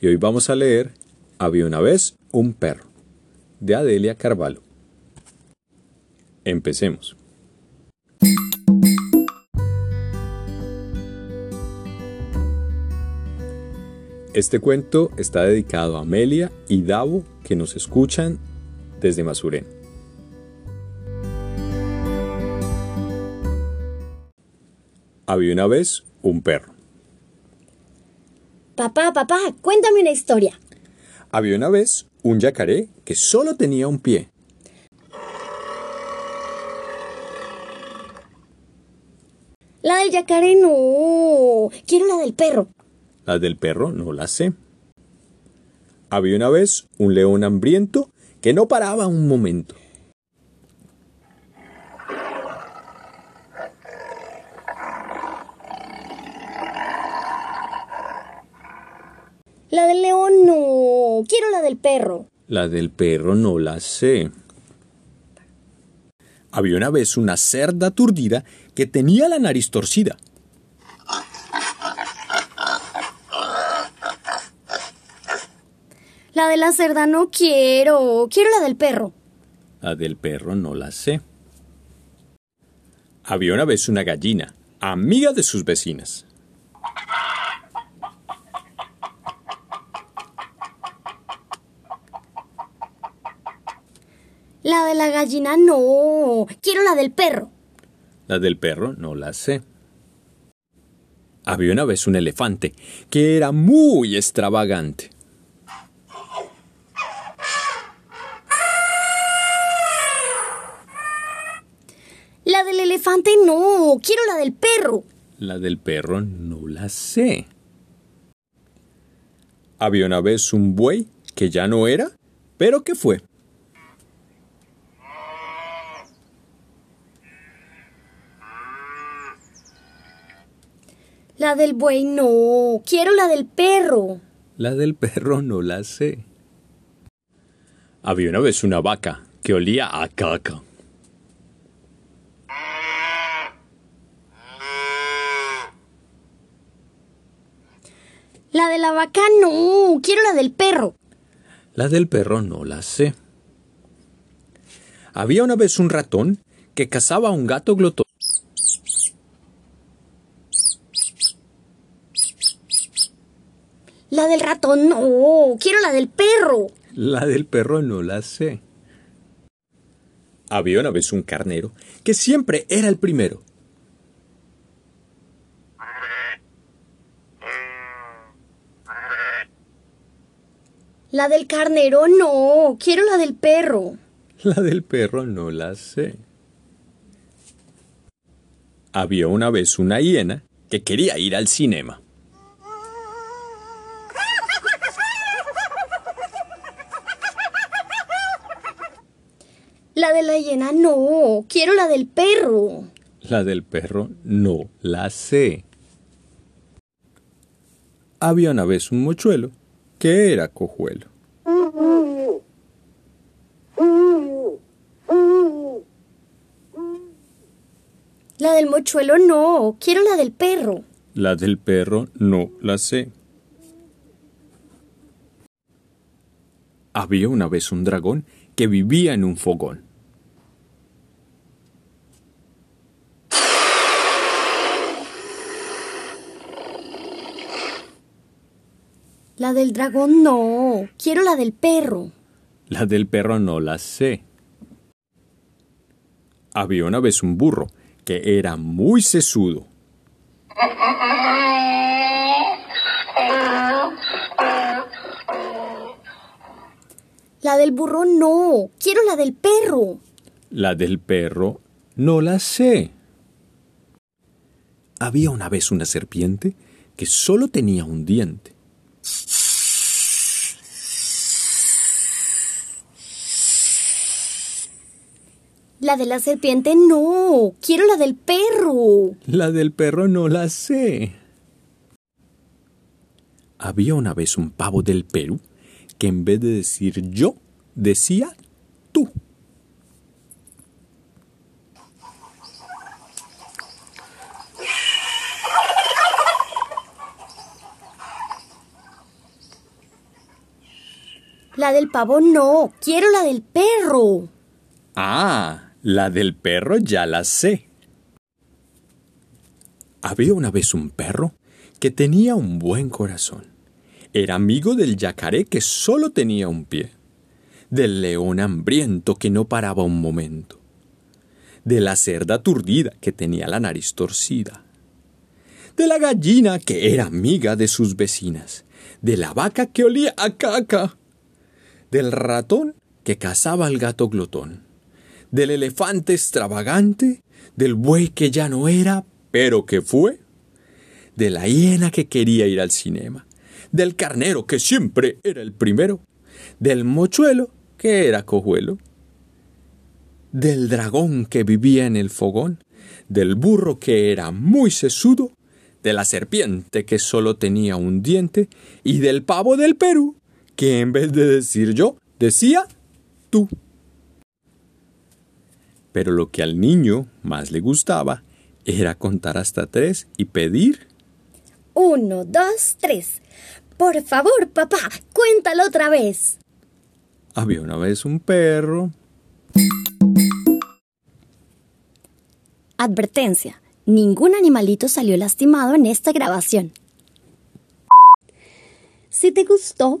Y hoy vamos a leer Había una vez un perro de Adelia Carvalho. Empecemos. Este cuento está dedicado a Amelia y Davo que nos escuchan desde Masurén. Había una vez un perro. Papá, papá, cuéntame una historia. Había una vez un yacaré que solo tenía un pie. La del yacaré no. Quiero la del perro. La del perro no la sé. Había una vez un león hambriento que no paraba un momento. La del león Quiero la del perro. La del perro no la sé. Había una vez una cerda aturdida que tenía la nariz torcida. La de la cerda no quiero. Quiero la del perro. La del perro no la sé. Había una vez una gallina, amiga de sus vecinas. La de la gallina no. Quiero la del perro. La del perro no la sé. Había una vez un elefante que era muy extravagante. La del elefante no. Quiero la del perro. La del perro no la sé. Había una vez un buey que ya no era, pero que fue. La del buey no. Quiero la del perro. La del perro no la sé. Había una vez una vaca que olía a caca. La de la vaca no. Quiero la del perro. La del perro no la sé. Había una vez un ratón que cazaba a un gato glotón. La del ratón no. Quiero la del perro. La del perro no la sé. Había una vez un carnero que siempre era el primero. La del carnero no. Quiero la del perro. La del perro no la sé. Había una vez una hiena que quería ir al cinema. No. Quiero la del perro. La del perro no la sé. Había una vez un mochuelo que era cojuelo. La del mochuelo no. Quiero la del perro. La del perro no la sé. Había una vez un dragón que vivía en un fogón. La del dragón no. Quiero la del perro. La del perro no la sé. Había una vez un burro que era muy sesudo. La del burro no. Quiero la del perro. La del perro no la sé. Había una vez una serpiente que solo tenía un diente. La de la serpiente no. Quiero la del perro. La del perro no la sé. Había una vez un pavo del Perú que en vez de decir yo, decía La del pavo no. Quiero la del perro. Ah, la del perro ya la sé. Había una vez un perro que tenía un buen corazón. Era amigo del yacaré que solo tenía un pie, del león hambriento que no paraba un momento, de la cerda aturdida que tenía la nariz torcida, de la gallina que era amiga de sus vecinas, de la vaca que olía a caca, del ratón que cazaba al gato glotón, del elefante extravagante, del buey que ya no era, pero que fue, de la hiena que quería ir al cinema, del carnero que siempre era el primero, del mochuelo que era cojuelo, del dragón que vivía en el fogón, del burro que era muy sesudo, de la serpiente que solo tenía un diente y del pavo del Perú que en vez de decir yo, decía tú. Pero lo que al niño más le gustaba era contar hasta tres y pedir uno, dos, tres. Por favor, papá, cuéntalo otra vez. Había una vez un perro. Advertencia. Ningún animalito salió lastimado en esta grabación. Si te gustó,